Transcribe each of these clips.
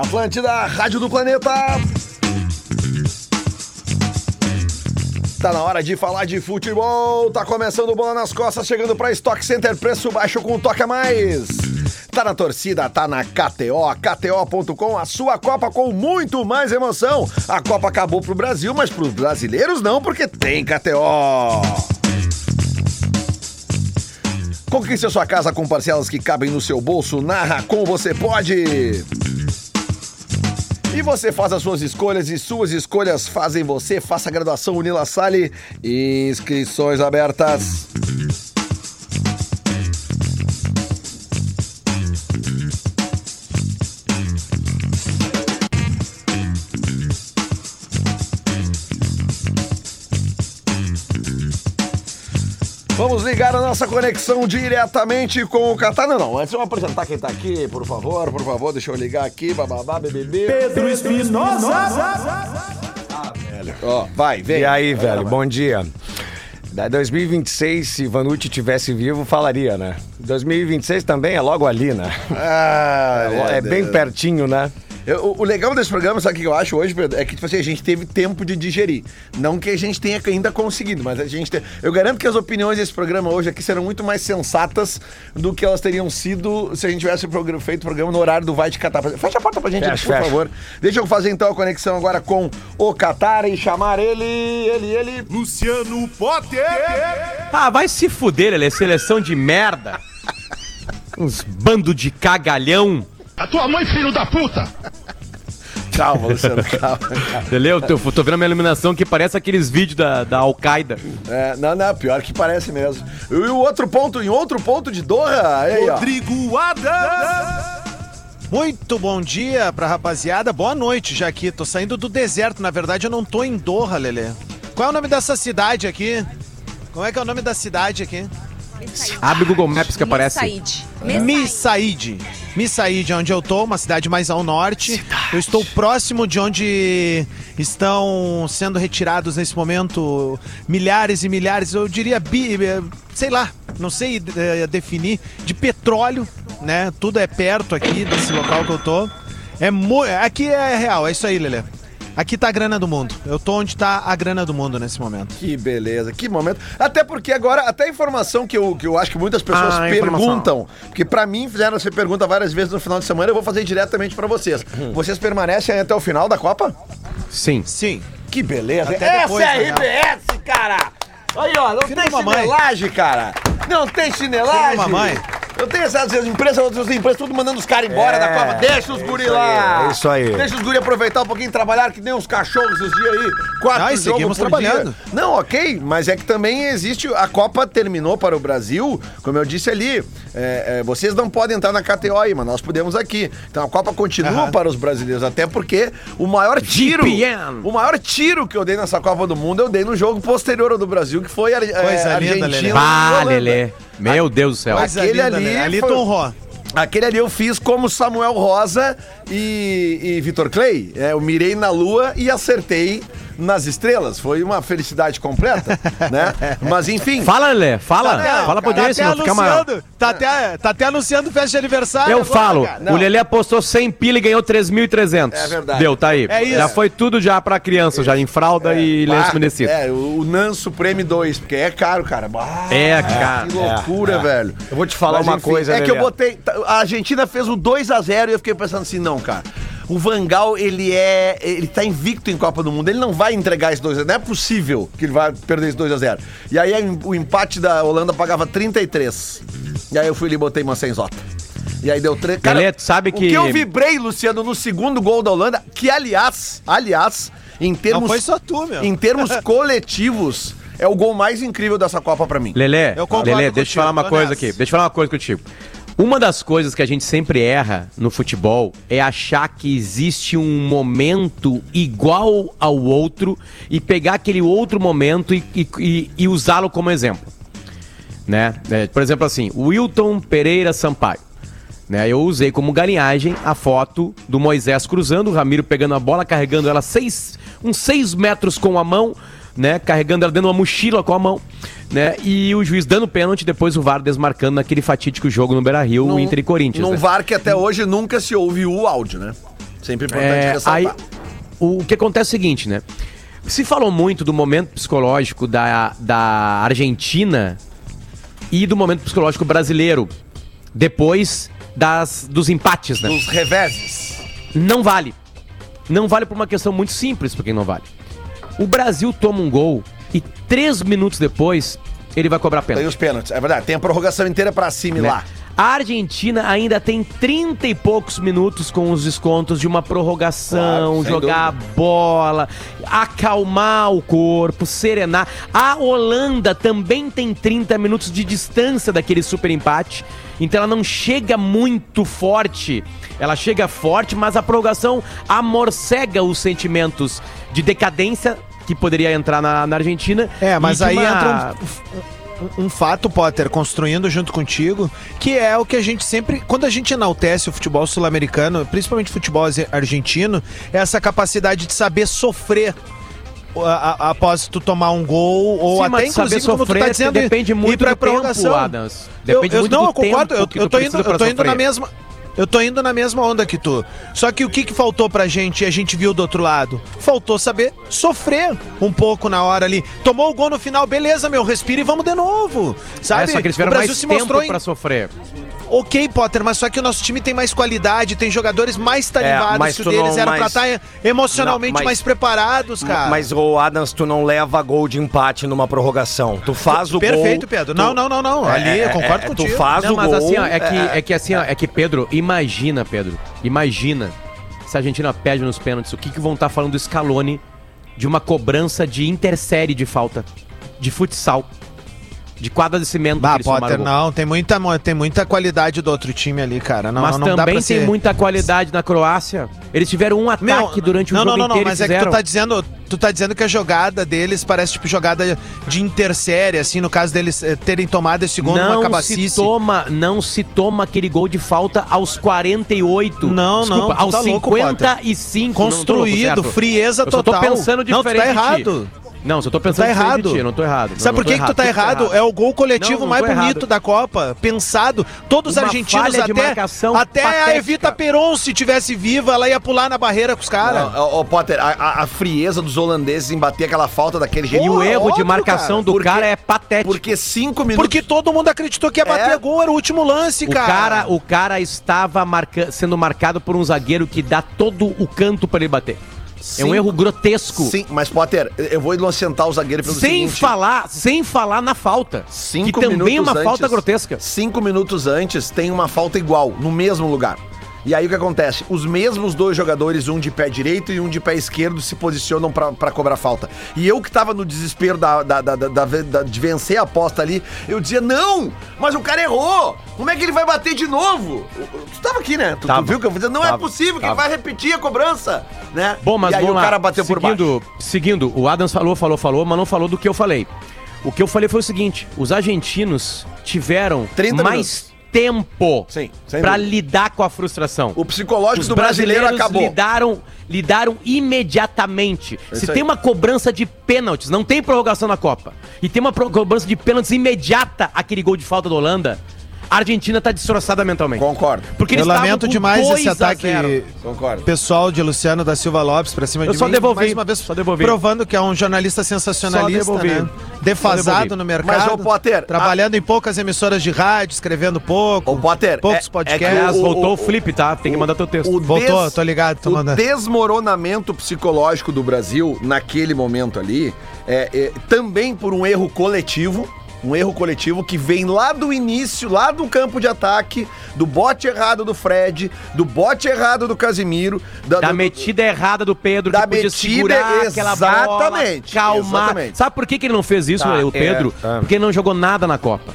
Atlântida, Rádio do Planeta. Tá na hora de falar de futebol. Tá começando bola nas costas, chegando pra Stock Center, preço baixo com toque a mais. Tá na torcida, tá na KTO, KTO.com, a sua Copa com muito mais emoção. A Copa acabou pro Brasil, mas pros brasileiros não, porque tem KTO. Conquiste a sua casa com parcelas que cabem no seu bolso. Narra com você pode. E você faz as suas escolhas e suas escolhas fazem você. Faça a graduação Unila Sale. Inscrições abertas. Vamos ligar a nossa conexão diretamente com o Catar. Não, não, antes eu vou apresentar quem tá aqui, por favor, por favor, deixa eu ligar aqui, bababá, BBB. Pedro Espinosa. Ah, velho. Ó, vai, vem. E aí, velho, bom dia. Da 2026, se Vanucci tivesse vivo, falaria, né? 2026 também é logo ali, né? Ah, É, bem pertinho, né? Eu- o, legal desse programa, sabe o que eu acho hoje, Pedro? É que tipo assim, a gente teve tempo de digerir. Não que a gente tenha ainda conseguido, mas a gente tem. Eu garanto que as opiniões desse programa hoje aqui serão muito mais sensatas do que elas teriam sido se a gente tivesse feito o programa no horário do Vai de Catar. Fecha a porta pra gente, Fecha, por fecha. favor. Deixa eu fazer então a conexão agora com o Catar e chamar ele, ele, ele. Luciano Potter. Ah, vai se fuder, ele é seleção de merda. Uns bando de cagalhão. A tua mãe, filho da puta! Calma, Luciano, calma. Entendeu? Tô, tô vendo a minha iluminação que parece aqueles vídeos da, da Al-Qaeda. É, não, não, pior que parece mesmo. E o outro ponto, em outro ponto de Doha, aí, ó. Rodrigo Adams. Muito bom dia pra rapaziada, boa noite já aqui. Tô saindo do deserto, na verdade eu não tô em Doha, Lelê. Qual é o nome dessa cidade aqui? Como é que é o nome da cidade aqui? Abre o Google Maps que aparece. Said. Missaid. Missaid é onde eu tô, uma cidade mais ao norte. Eu estou próximo de onde estão sendo retirados nesse momento milhares e milhares, eu diria, bi, sei lá, não sei eh, definir, de petróleo, né? Tudo é perto aqui desse local que eu tô. É aqui é real, é isso aí, Lelê. Aqui tá a grana do mundo. Eu tô onde tá a grana do mundo nesse momento. Que beleza, que momento. Até porque agora, até a informação que eu, que eu acho que muitas pessoas Ah, perguntam, porque pra mim fizeram essa pergunta várias vezes no final de semana, eu vou fazer diretamente pra vocês. Hum. Vocês permanecem aí até o final da Copa? Sim. Sim. Que beleza. Até depois, Essa é a real. RBS, cara! Aí, ó, não Filho tem chinelagem, cara! Não tem chinelagem! Filho mamãe. Eu tenho essas empresas, outras empresas, tudo mandando os caras embora É, da Copa. Deixa os é guri lá! aí, é isso aí. Deixa os guri aproveitar um pouquinho, trabalhar que nem uns cachorros esses dias aí. Quatro Ah, e jogos seguimos por trabalhando. dia. Não, ok, mas é que também existe. A Copa terminou para o Brasil, como eu disse ali. É, é, vocês não podem entrar na KTO aí, mas nós podemos aqui. Então a Copa continua Aham. para os brasileiros, até porque o maior tiro. O maior tiro que eu dei nessa Copa do Mundo, eu dei no jogo posterior ao do Brasil, que foi a, é, Coisa linda, Argentina. Holanda. Lelê. Meu Deus do céu. Aquele linda, ali Lelê. Ali foi- honrou. Aquele ali eu fiz como Samuel Rosa e, e Vitor Clay. É, eu mirei na lua e acertei nas estrelas. Foi uma felicidade completa, né? Mas enfim. Fala, Lelê. Fala. Não, Fala pra tá audiência, não fica anunciando, tá até, tá até anunciando festa de aniversário. Eu agora, falo, cara. o Lelê apostou 100 pila e ganhou 3.300. É verdade. Deu, tá aí. É isso. Já foi tudo já pra criança, já em fralda e lenço Ah, umedecido. É, o, Nanso Prêmio 2, porque é caro, cara. Bah, É, cara. Que loucura, velho. Eu vou te falar Mas, uma enfim, coisa, É que eu Lelê. botei. A Argentina fez o 2x0 e eu fiquei pensando assim, não, cara. O Vangal, ele é. Ele tá invicto em Copa do Mundo. Ele não vai entregar esse 2x0. Não é possível que ele vai perder esse 2x0. E aí o empate da Holanda pagava 33. E aí eu fui ali e botei uma senzota. E aí deu 3. Lelê, tu sabe O que- que eu vibrei, Luciano, no segundo gol da Holanda, que aliás, aliás, em termos. Não foi só tu, meu. Em termos coletivos, é o gol mais incrível dessa Copa pra mim. Lelê, Eu concordo Lelê, deixa eu contigo, falar uma coisa nessa. aqui. Deixa eu falar uma coisa contigo. Uma das coisas que a gente sempre erra no futebol é achar que existe um momento igual ao outro e pegar aquele outro momento e, e- e- usá-lo como exemplo. Né? É, por exemplo, assim, Wilton Pereira Sampaio. Né? Eu usei como galinhagem a foto do Moisés cruzando, o Ramiro pegando a bola, carregando ela seis, uns 6 metros com a mão, né? Carregando ela dentro de uma mochila com a mão, né? E o juiz dando pênalti, depois o VAR desmarcando naquele fatídico jogo no Beira-Rio, Num- Inter e Corinthians. Num né? VAR que até hoje nunca se ouve o áudio, né? Sempre importante É, ressaltar. aí, o, o que acontece é o seguinte, né? Se falou muito do momento psicológico da, da Argentina e do momento psicológico brasileiro depois das, dos empates, né? Os reveses. Não vale. Não vale por uma questão muito simples por quem não vale. O Brasil toma um gol e três minutos depois ele vai cobrar Tem pênalti. os pênaltis. É verdade. Tem a prorrogação inteira pra né? assimilar. A Argentina ainda tem 30 e poucos minutos com os descontos de uma prorrogação, Claro, jogar a bola, acalmar o corpo, serenar. A Holanda também tem 30 minutos de distância daquele super empate. Então ela não chega muito forte. Ela chega forte, mas a prorrogação amorcega os sentimentos de decadência que poderia entrar na, na Argentina. É, mas aí uma- entra um, um- um fato, Potter, construindo junto contigo, que é o que a gente sempre. Quando a gente enaltece o futebol sul-americano, principalmente o futebol argentino, é essa capacidade de saber sofrer. Após tu tomar um gol, ou Sim, até inclusive, como tu sofrer tá dizendo, ir- depende ir muito pra do prorrogação. tempo, Adams. Depende eu, eu, muito não, eu concordo, eu, eu tô indo, eu tô indo na sofrer. mesma. Eu tô indo na mesma onda que tu. Só que o que, que faltou pra gente e a gente viu do outro lado? Faltou saber sofrer um pouco na hora ali. Tomou o gol no final, beleza, meu, respira e vamos de novo. Sabe? É, só que eles tiveram o Brasil mais se tempo mostrou em... pra sofrer. Ok, Potter, mas só que o nosso time tem mais qualidade, tem jogadores mais tarimbados mas que o deles. não- Era pra estar emocionalmente Não, mas- mais preparados, cara. Mas o Adams, tu não leva gol de empate numa prorrogação. Tu faz o gol. Perfeito, Pedro. tu- Não, não, não, não. Ali, É, eu concordo é, contigo. Tu faz Não, o mas gol. assim, ó, é que, é que assim, ó, é que, Pedro, imagina, Pedro, imagina se a Argentina perde nos pênaltis, o que, que vão estar falando do Scaloni de uma cobrança de intersérie de falta, de futsal, de quadra de cimento tomaram Potter, não. Tem muita, tem muita qualidade do outro time ali, cara. Não, Mas não também tem ser... muita qualidade na Croácia. Eles tiveram um ataque Meu, durante o não, jogo não, não, não, e mas é que fizeram. tu tá dizendo, tu tá dizendo que a jogada deles parece tipo jogada de intersérie, assim, no caso deles eh, terem tomado esse gol numa não se cabacice. toma, não se toma aquele gol de falta aos 48. Não, não, Desculpa, tu aos tá louco, 55. não, tô louco, Construído, frieza Eu total. tô pensando Não, tu diferente. tá de ti. errado. Não, só tô pensando Tá errado. de ti, eu não tô errado. Sabe por que, tu tá errado? É o gol coletivo Não, não mais bonito errado. da Copa. Pensado. Todos os argentinos falha de até. marcação Até a patética. Evita Peron, se tivesse viva, ela ia pular na barreira com os caras. Ô, Potter, a, a- a frieza dos holandeses em bater aquela falta daquele jeito. E o Porra, erro de óbvio, marcação cara. do Porque- cara é patético. Porque cinco minutos. Porque todo mundo acreditou que ia bater É. gol, era o último lance, O cara. cara, o cara estava marca- sendo marcado por um zagueiro que dá todo o canto para ele bater. É um Sim. erro grotesco. Sim, mas Potter, eu vou inocentar o zagueiro pelo Sem seguinte. falar, sem falar na falta. Cinco que também é uma antes- falta grotesca. Cinco minutos antes tem uma falta igual, no mesmo lugar. E aí o que acontece? Os mesmos dois jogadores, um de pé direito e um de pé esquerdo, se posicionam pra cobrar falta. E eu que tava no desespero da, da- da- da- de vencer a aposta ali, eu dizia, não, mas o cara errou! Como é que ele vai bater de novo? Tu tava aqui, né? Tu, tu Tava. viu que eu dizia, não é Tava. possível que ele Tava. vai repetir a cobrança, né? Bom, mas e aí o lá. cara bateu por baixo. seguindo, Seguindo, o Adams falou, falou, falou, mas não falou do que eu falei. O que eu falei foi o seguinte: os argentinos tiveram 30 mais tempo para lidar com a frustração. O psicológico Os do brasileiro acabou. lidaram, lidaram imediatamente. isso Se aí. tem uma cobrança de pênaltis, não tem prorrogação na Copa, e tem uma cobrança de pênaltis imediata, aquele gol de falta da Holanda, a Argentina tá destroçada mentalmente. Concordo. Porque Eu eles estavam lamento demais 2 esse a ataque 0. Concordo. pessoal de Luciano da Silva Lopes pra cima Eu de só mim. devolvi, mais uma vez só devolvi. provando que é um jornalista sensacionalista, né? Defasado no mercado. Mas, ô, Potter, trabalhando em poucas emissoras de rádio, escrevendo pouco. Ô, Potter, poucos é- podcasts. é que Aliás, o- voltou o, o- flip, tá? Tem que mandar teu texto. O Voltou, tô ligado, tô o mandando. desmoronamento psicológico do Brasil naquele momento ali é, é também por um erro coletivo. Um erro coletivo que vem lá do início, lá do campo de ataque, do bote errado do Fred, do bote errado do Casimiro, da, Da do- metida errada do Pedro, Da que podia metida, segurar aquela bola, exatamente, calmar. exatamente. Sabe por que, que ele não fez isso, Tá, o Pedro? é, é. Porque ele não jogou nada na Copa.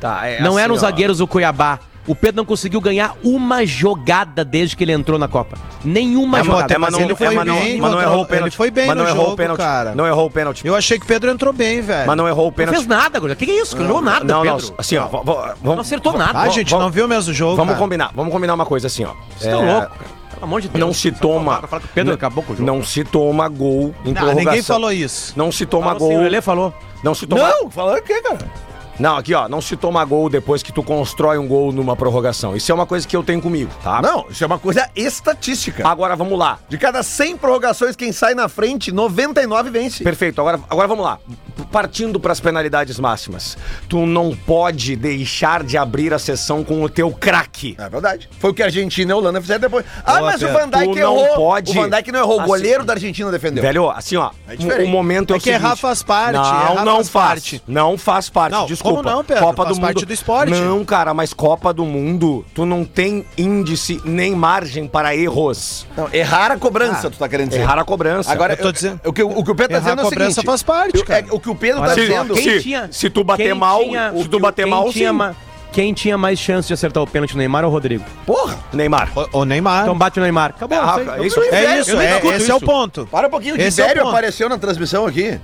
Tá, é não assim, eram os zagueiros do Cuiabá. O Pedro não conseguiu ganhar uma jogada desde que ele entrou na Copa. Nenhuma É, jogada. Potter, mas ele foi mas não- bem mas não errou o ele pênalti. foi bem mas não no errou jogo, o pênalti. cara. Não errou o pênalti. Eu achei que o Pedro entrou bem, velho. Mas não errou o Não pênalti. fez nada, Gordão. O que, que é isso? Não jogou nada, Não, não, Pedro. assim, ó, vamos, Não acertou nada. Ah, gente, vamos- não viu o mesmo jogo, vamos cara. combinar, vamos combinar uma coisa assim, ó. Vocês estão É, loucos, cara. Pelo amor de Deus. Não se toma. Fala Pedro acabou com o jogo. Não se toma gol em Não, prorrogação. ninguém falou isso. Não se toma Falou assim, gol. o Lelê falou. Não se toma. Não, falando o quê, cara? Não, aqui ó, não se toma gol depois que tu constrói um gol numa prorrogação. Isso é uma coisa que eu tenho comigo, tá? Não, isso é uma coisa estatística. Agora vamos lá. De cada 100 prorrogações, quem sai na frente, 99 vence. Perfeito, agora, agora vamos lá. Partindo para as penalidades máximas. Tu não pode deixar de abrir a sessão com o teu craque. É verdade. Foi o que a Argentina e a Holanda fizeram depois. Ah, Boa, mas o Pedro. Van Dijk Tu não errou. pode- O Van Dijk não errou. O Assim- goleiro da Argentina defendeu. Velho, assim ó, É o, o momento é, É o que errar seguinte. faz parte, Não, errar não faz faz. parte. Não faz parte, Não, desculpa. Como não, Pedro? Copa Faz do parte Mundo. do esporte. Não, cara, mas Copa do Mundo, tu não tem índice nem margem para erros. Não, errar a cobrança, tu tá querendo dizer. Errar a cobrança. Agora, Eu tô eu- dizendo- o, que, o, que o Pedro tá dizendo é a o cobrança seguinte. faz parte, eu- cara. é, o que o Pedro tá Olha se- dizendo... se- se tu bater quem mal, tinha- se tu bater quem mal, tinha sim. ma- Quem tinha mais chance de acertar o pênalti, o Neymar ou o Rodrigo? Porra! Neymar. O, o Neymar. Então bate o Neymar. Acabou. Ah, isso aí. isso- Eu- é velho, isso, é, esse é o ponto. Para um pouquinho, o Esse é apareceu na transmissão aqui.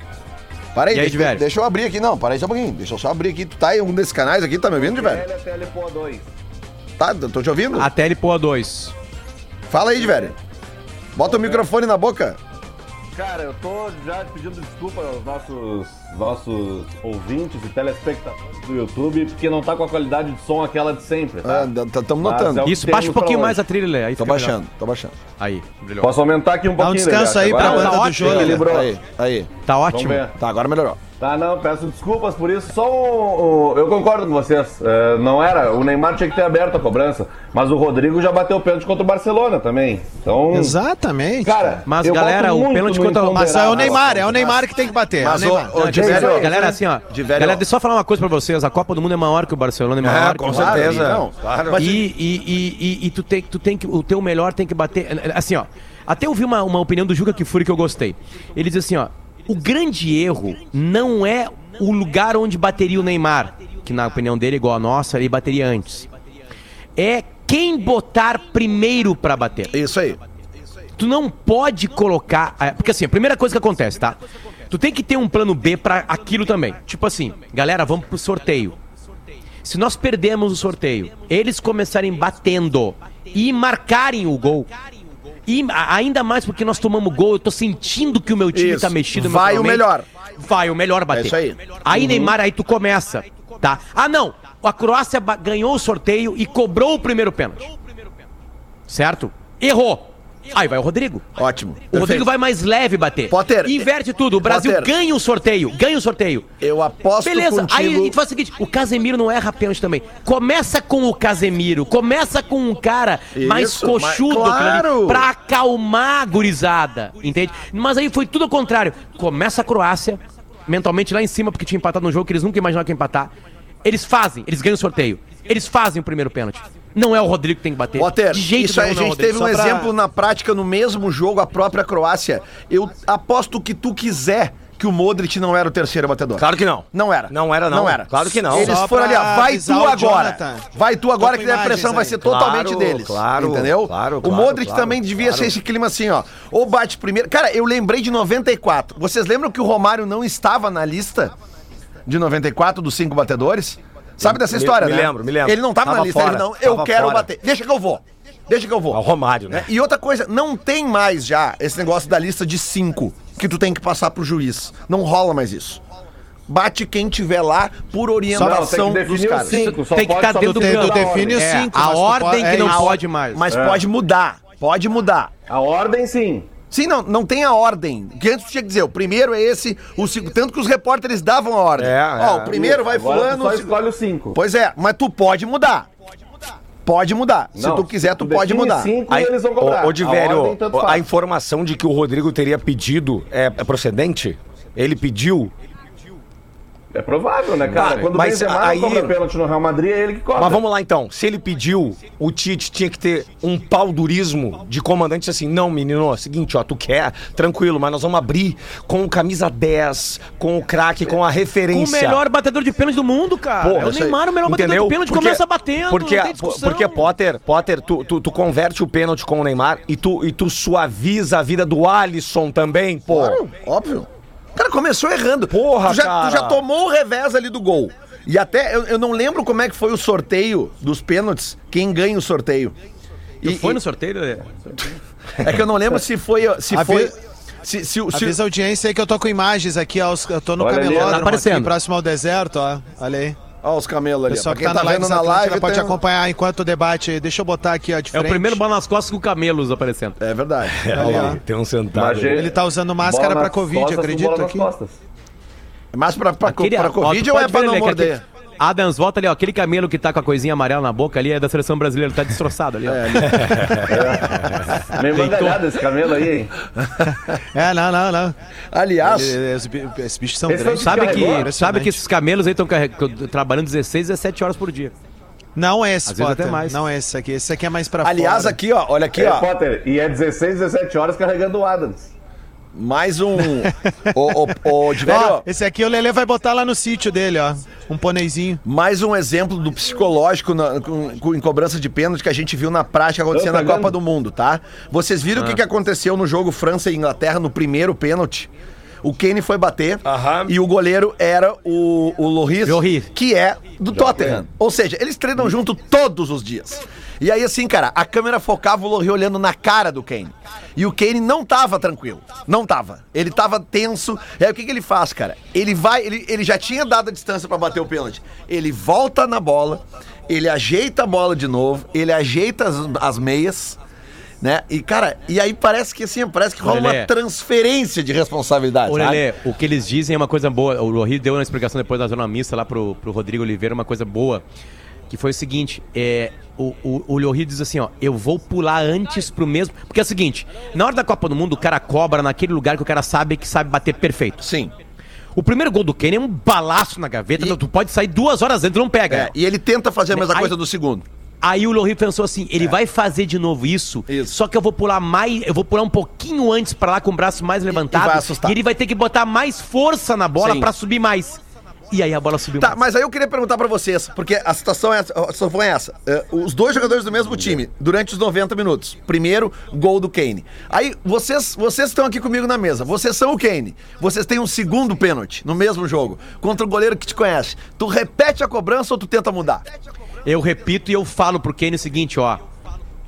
Para aí, E aí, deixa, deixa eu abrir aqui, não, para aí só um pouquinho. Deixa eu só abrir aqui. Tu tá em um desses canais aqui, tá me ouvindo, Diverio? Tá, tô te ouvindo? Até ele pôr a dois. Fala aí, Diverio. Bota o microfone na boca. Cara, eu tô já pedindo desculpa aos nossos, nossos ouvintes e telespectadores do YouTube, porque não tá com a qualidade de som aquela de sempre, tá? Estamos Mas notando. é Isso, baixa um pouquinho pra mais a trilha, Lê. Aí Tô fica melhor. baixando, tô baixando. Aí, brilhou. Posso aumentar aqui um Dá um pouquinho, descanso Lelê? aí pra Agora banda do ótimo, jogo. equilibrou. Aí, aí. Tá ótimo. Tá, agora melhorou. Tá, não, peço desculpas por isso. Só o, o- eu concordo com vocês. É, não era. O Neymar tinha que ter aberto a cobrança. Mas o Rodrigo já bateu o pênalti contra o Barcelona também. Então. Exatamente. Cara, Mas, galera, o pênalti contra o- Mas é o. Neymar, é o Neymar que tem que bater. Mas, é o Neymar. ô, Não, Diverio, galera, galera, assim, ó. Diverio. Galera, deixa eu só falar uma coisa pra vocês. A Copa do Mundo é maior que o Barcelona, é maior que com o certeza. Madrid. Não, Claro. Mas- E, e, e, e, e tu tem, tu tem que. O teu melhor tem que bater. Assim, ó. Até ouvi uma, uma opinião do Juca Kifuri que eu gostei. Ele diz assim, ó. O grande erro não é o lugar onde bateria o Neymar, que na opinião dele, igual a nossa, ele bateria antes. É quem botar primeiro pra bater. Isso aí. Tu não pode colocar. é, Porque assim, a primeira coisa que acontece, tá? Tu tem que ter um plano B pra aquilo também. Tipo assim, galera, vamos pro sorteio. Se nós perdemos o sorteio, eles começarem batendo e marcarem o gol. E ainda mais porque nós tomamos gol, eu tô sentindo que o meu time Isso. tá mexido Vai o melhor. Vai o melhor bater. É isso aí. Aí, Neymar, aí tu começa, tá? Ah, não. A Croácia ganhou o sorteio e cobrou o primeiro pênalti. Certo? Errou. Aí vai o Rodrigo. Ótimo. O Perfeito. Rodrigo vai mais leve bater. Potter, Inverte tudo. O Brasil Potter. ganha o sorteio. Ganha o sorteio. Eu aposto Beleza, contigo... aí a gente faz o seguinte: o Casemiro não erra pênalti também. Começa com o Casemiro, começa com um cara mais Isso, coxudo mas- claro. pra acalmar a gurizada, entende? Mas aí foi tudo ao contrário. Começa a Croácia, mentalmente lá em cima, porque tinha empatado no jogo que eles nunca imaginavam que ia empatar. Eles fazem, eles ganham o sorteio. Eles fazem o primeiro pênalti. Não é o Rodrigo que tem que bater. Potter, De jeito isso aí a gente teve um pra- exemplo na prática no mesmo jogo, a própria Croácia. Eu aposto o que tu quiser que o Modric não era o terceiro batedor. Claro que não. Não era. Não era, não. Não era. Claro que não. Eles Só foram ali, ó, vai tu agora. Jonathan. Vai tu agora que a pressão imagens vai aí. ser Claro, totalmente deles. claro, entendeu? claro, o Modric claro, também devia claro. ser esse clima assim, ó. Ou bate primeiro. Cara, eu lembrei de 94. Vocês lembram que o Romário não estava na lista de 94 dos cinco batedores? Sabe dessa Me- história, me né? lembro, me lembro. Ele não tava, Tava na lista, fora, ele não. Eu quero fora. bater. Deixa que eu vou. Deixa que eu vou. É o Romário, né? E outra coisa, não tem mais já esse negócio da lista de cinco que tu tem que passar pro juiz. Não rola mais isso. Bate quem tiver lá por orientação Não, dos caras. cinco. Tem que estar dentro do tu campo. define os É, cinco, A mas tu ordem pode- que é não isso. pode mais. Mas É. pode mudar. Pode mudar. A ordem, sim. Sim, não, não tem a ordem. Que antes tu tinha que dizer, o primeiro é esse, o segundo. Tanto que os repórteres davam a ordem. É, Ó, é. o primeiro vai Agora tu fulano. só o escolhe os cinco. Pois é, mas tu pode mudar. Pode mudar. Se Não, tu quiser, tu, tu pode mudar. cinco Aí, eles vão cobrar. ô, de A a informação de que o Rodrigo teria pedido é, é procedente? Ele pediu? É provável, né, cara? Tá, Quando o mas Benzema aí- cobra pênalti no Real Madrid, é ele que cobra. Mas vamos lá então. Se ele pediu, o Tite tinha que ter um pau durismo de comandante assim: não, menino, é o seguinte, ó, tu quer, tranquilo, mas nós vamos abrir com o camisa 10, com o craque, com a O referência. melhor batedor de pênalti do mundo, cara. Porra, é o. Neymar, o melhor batedor Entendeu? de pênalti. Porque- começa batendo, porque, não tem discussão. porque Potter, Potter, tu, tu, tu converte o pênalti com o Neymar e tu, e tu suaviza a vida do Alisson também, pô. Claro, óbvio. O cara começou errando. Porra, tu já, cara. Tu já tomou o revés ali do gol. E até, eu, eu não lembro como é que foi o sorteio dos pênaltis, quem ganha o sorteio. Tu E- foi e- no sorteio, Lelê? É que eu não lembro se foi. Se A foi Se, se, o- se, Avisa a audiência aí que eu tô com imagens aqui, ó. Eu tô no Olha ali, camelódromo tá aparecendo. aqui, próximo ao deserto, ó. Olha aí. Ó, os camelos ali. pessoal Pra que quem tá, tá, na live, vendo na live, pode tem um- acompanhar enquanto o debate. Deixa eu botar aqui, ó, de É o primeiro bola nas costas com camelos aparecendo. É verdade. Ali, ó. Tem um sentado. Imagina- Ele tá usando máscara pra Covid, acredito bola nas aqui. costas. Mas pra, pra, Aquele- pra ó, Covid ou é pode pra ver, não que morder? Adams, volta ali, ó. Aquele camelo que tá com a coisinha amarela na boca ali é da seleção brasileira, tá destroçado ali, ó. Meio bandalhado esse camelo aí, hein? É, não, não, não. Aliás, Esses bi- esses bichos são Esse grandes. Sabe que, sabe que esses camelos aí estão trabalhando 16, 17 horas por dia. Não é esse, Às vezes Potter. até mais. Não é esse aqui. Esse aqui é mais pra aliás fora. aqui, ó, olha aqui, É, ó. Potter, e é 16, 17 horas carregando o Adams. Mais um. Ô, ô, ô, Diverio, Ó, esse aqui o Lelê vai botar lá no sítio dele, ó. Um ponezinho. mais um exemplo do psicológico na- com- com- em cobrança de pênalti que a gente viu na prática acontecendo na. Copa do Mundo, tá? Vocês viram o que, que aconteceu no jogo França e Inglaterra no primeiro pênalti? O Kane foi bater Aham. e o goleiro era o, o Loris, que é do Tottenham. Ou seja, eles treinam junto todos os dias. E aí, assim, cara, a câmera focava o Loris olhando na cara do Kane. E o Kane não tava tranquilo. Não tava. Ele tava tenso. E aí, o que, que ele faz, cara? Ele vai, ele, ele já tinha dado a distância pra bater o pênalti. Ele volta na bola, ele ajeita a bola de novo, ele ajeita as, as meias. Né? E, cara, e aí parece que assim, parece que rola uma transferência de responsabilidade. Lelê, o que eles dizem é uma coisa boa. O Lohri deu uma explicação depois da zona mista lá pro, pro Rodrigo Oliveira, uma coisa boa. Que foi o seguinte: é, o, o, o Lohri diz assim, ó, eu vou pular antes pro mesmo. Porque é o seguinte, na hora da Copa do Mundo, o cara cobra naquele lugar que o cara sabe que sabe bater perfeito. Sim. O primeiro gol do Kane é um balaço na gaveta, E- tu pode sair duas horas antes e não pega. É, e ele tenta fazer a mesma Aí- coisa do segundo. Aí o Lohri pensou assim, ele vai fazer de novo isso, Isso. só que eu vou pular mais, eu vou pular um pouquinho antes pra lá com o braço mais levantado vai assustar. e ele vai ter que botar mais força na bola pra subir mais. E aí a bola subiu Tá, mais. mas aí eu queria perguntar pra vocês, porque a situação, é, a situação foi essa. É, os dois jogadores do mesmo time, durante os 90 minutos. Primeiro, gol do Kane. Aí, vocês vocês estão aqui comigo na mesa. Vocês são o Kane. Vocês têm um segundo pênalti no mesmo jogo, contra o goleiro que te conhece. Tu repete a cobrança ou tu tenta mudar? Eu repito e eu falo pro Kane o seguinte, ó.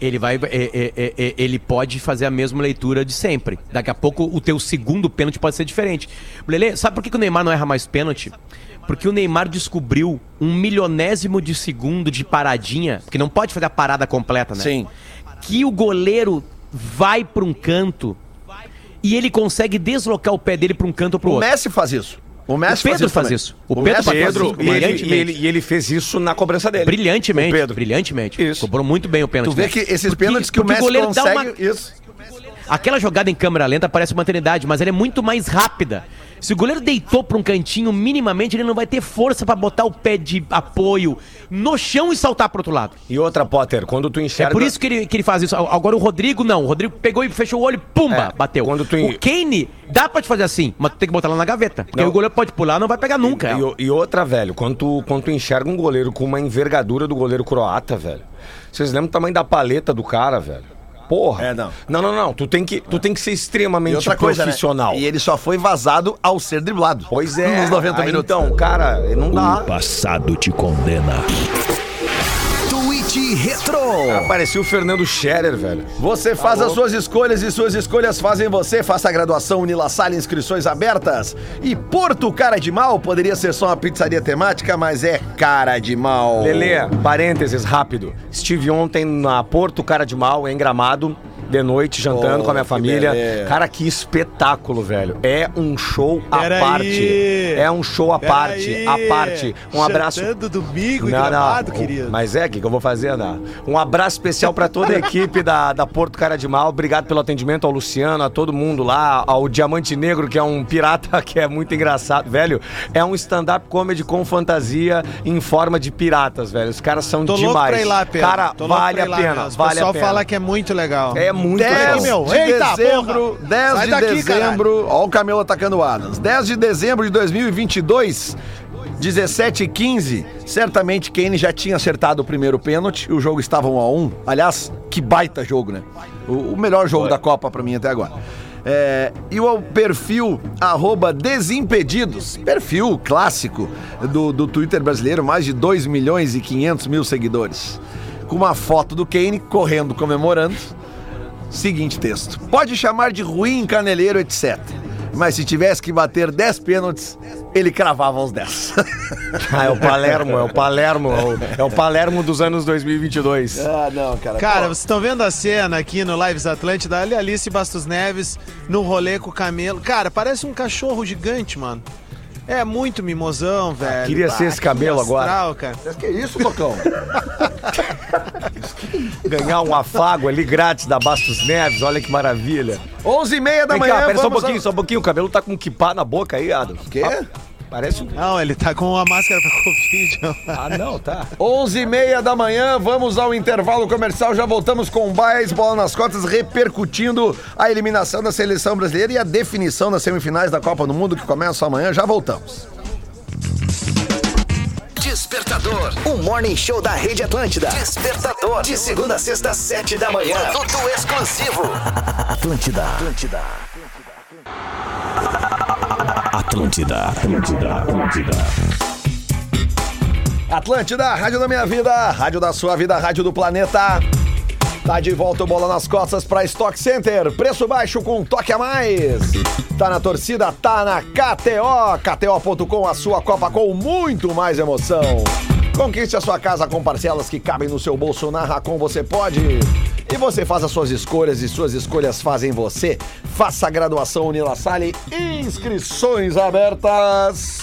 Ele vai. é, é, é, é, ele pode fazer a mesma leitura de sempre. Daqui a pouco o teu segundo pênalti pode ser diferente. Lele, sabe por que, que o Neymar não erra mais pênalti? Porque o Neymar descobriu um milionésimo de segundo de paradinha, que não pode fazer a parada completa, né? Sim. Que o goleiro vai pra um canto e ele consegue deslocar o pé dele pra um canto ou pro O outro. Messi faz isso. O Messi O Pedro faz faz isso. isso. também. O Pedro faz Pedro, isso. e ele, brilhantemente. e, ele, e ele fez isso na cobrança dele. Brilhantemente, O Pedro. brilhantemente. Isso. Cobrou muito bem o pênalti. Tu vê que esses Porque- pênaltis que o Messi goleiro dá consegue... uma- Isso. Aquela jogada em câmera lenta parece uma eternidade, mas ela é muito mais rápida. Se o goleiro deitou pra um cantinho, minimamente ele não vai ter força pra botar o pé de apoio no chão e saltar pro outro lado. E outra, Potter, quando tu É enxerga... por isso que ele, que ele faz isso. Agora o Rodrigo não. O Rodrigo pegou e fechou o olho, pumba, É, bateu. quando tu- O Kane, dá pra te fazer assim, mas tu tem que botar lá na gaveta. Porque Não. o goleiro pode pular, não vai pegar nunca. E, e outra, velho, quando tu, quando tu enxerga um goleiro com uma envergadura do goleiro croata, velho. Vocês lembram o tamanho da paleta do cara, velho? Porra. É, não. Não, não, não. Tu tem que, tu tem que ser E extremamente outra coisa, profissional. né? E ele só foi vazado ao ser driblado. Pois é. Nos 90 Aí, minutos. Então, cara, não dá. passado te condena. Retro. Apareceu o Fernando Scherer, velho. Você faz as suas escolhas e suas escolhas fazem você. Faça a graduação Unilassalle, inscrições abertas. E Porto Cara de Mal poderia ser só uma pizzaria temática, mas é cara de mal. Lelê, parênteses, rápido. Estive ontem na Porto Cara de Mal, em Gramado, de noite, jantando Oh, com a minha que família. beleza. Cara, que espetáculo, velho. É um show à Pera parte. aí. É um show à Pera parte. aí. À parte. Um abraço. Chantando domingo e Não, gramado, não. querido. Mas é, o que, que eu vou fazer, né? Um abraço especial pra toda a equipe da, da Porto Cara de Mal. Obrigado pelo atendimento ao Luciano, a todo mundo lá, ao Diamante Negro, que é um pirata que é muito engraçado. Velho, é um stand-up comedy com fantasia em forma de piratas, velho. Os caras são Tô demais. louco pra ir lá, Pedro. Cara, Tô vale a pena. mesmo. O Vale a pessoal pena. fala que é muito legal. É muito 10 legal. meu. de Eita, dezembro, porra. 10 Sai de daqui, dezembro, ó o Camelo atacando o Adams. 10 de dezembro de 2022, 17 e 15. Certamente Kane já tinha acertado o primeiro pênalti, o jogo estava 1 a 1. Aliás, que baita jogo, né? O, o melhor jogo da Copa pra mim até agora. É, e o perfil arroba Desimpedidos, perfil clássico do, do Twitter brasileiro, mais de 2 milhões e 500 mil seguidores. Com uma foto do Kane correndo, comemorando Seguinte texto. Pode chamar de ruim, caneleiro, etc. Mas se tivesse que bater 10 pênaltis, ele cravava os 10. Ah, é o Palermo, é o Palermo, é o, é o Palermo dos anos 2022. ah, não, cara. Cara, Pô, vocês estão vendo a cena aqui no Lives Atlântida? Ali Alice Bastos Neves no rolê com o camelo. Cara, parece um cachorro gigante, mano. É muito mimosão, velho. queria ser esse que cabelo agora. cara. que isso, Tocão? Ganhar um afago ali grátis da Bastos Neves, olha que maravilha. 11 e meia da Vem manhã, cá, pera só um pouquinho, ao- só um pouquinho. O cabelo tá com um kipá na boca aí, Adams. Quê? Ah, parece um... Não, ele tá com a máscara pra Covid. Ah, não, tá. 11 e meia da manhã, vamos ao intervalo comercial, já voltamos com mais bola nas cotas, repercutindo a eliminação da seleção brasileira e a definição das semifinais da Copa do Mundo que começa amanhã, já voltamos. Despertador. O Morning Show da Rede Atlântida. Despertador. De segunda a sexta, sete da manhã. Produto exclusivo. Atlântida. Atlântida. Atlântida, Atlântida, Atlântida. Atlântida, rádio da minha vida, rádio da sua vida, rádio do planeta. Tá de volta o bola nas costas pra Stock Center. Preço baixo com um toque a mais. Tá na torcida, tá na KTO. KTO.com, a sua Copa com muito mais emoção. Conquiste a sua casa com parcelas que cabem no seu bolso. Na Racon você pode. E você faz as suas escolhas e suas escolhas fazem você. Faça a graduação Unila Salle. Inscrições abertas.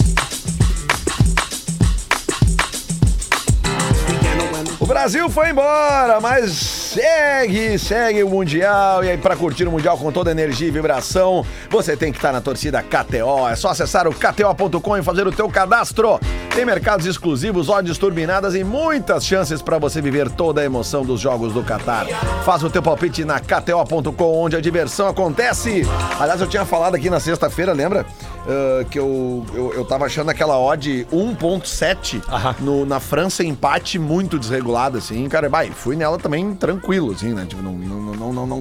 O Brasil foi embora, mas segue, segue o Mundial. E aí, pra curtir o Mundial com toda a energia e vibração, você tem que estar na torcida KTO. É só acessar o KTO.com e fazer o teu cadastro. Tem mercados exclusivos, odds turbinadas e muitas chances para você viver toda a emoção dos jogos do Qatar. Faz o teu palpite na KTO.com, onde a diversão acontece. Aliás, eu tinha falado aqui na sexta-feira, lembra? Ah, que eu, eu, eu tava achando aquela odd 1.7 no- na França, empate muito desregulado, assim, cara. Vai, fui nela também tranquilo, assim, né? Tipo, não, não, não, não, não-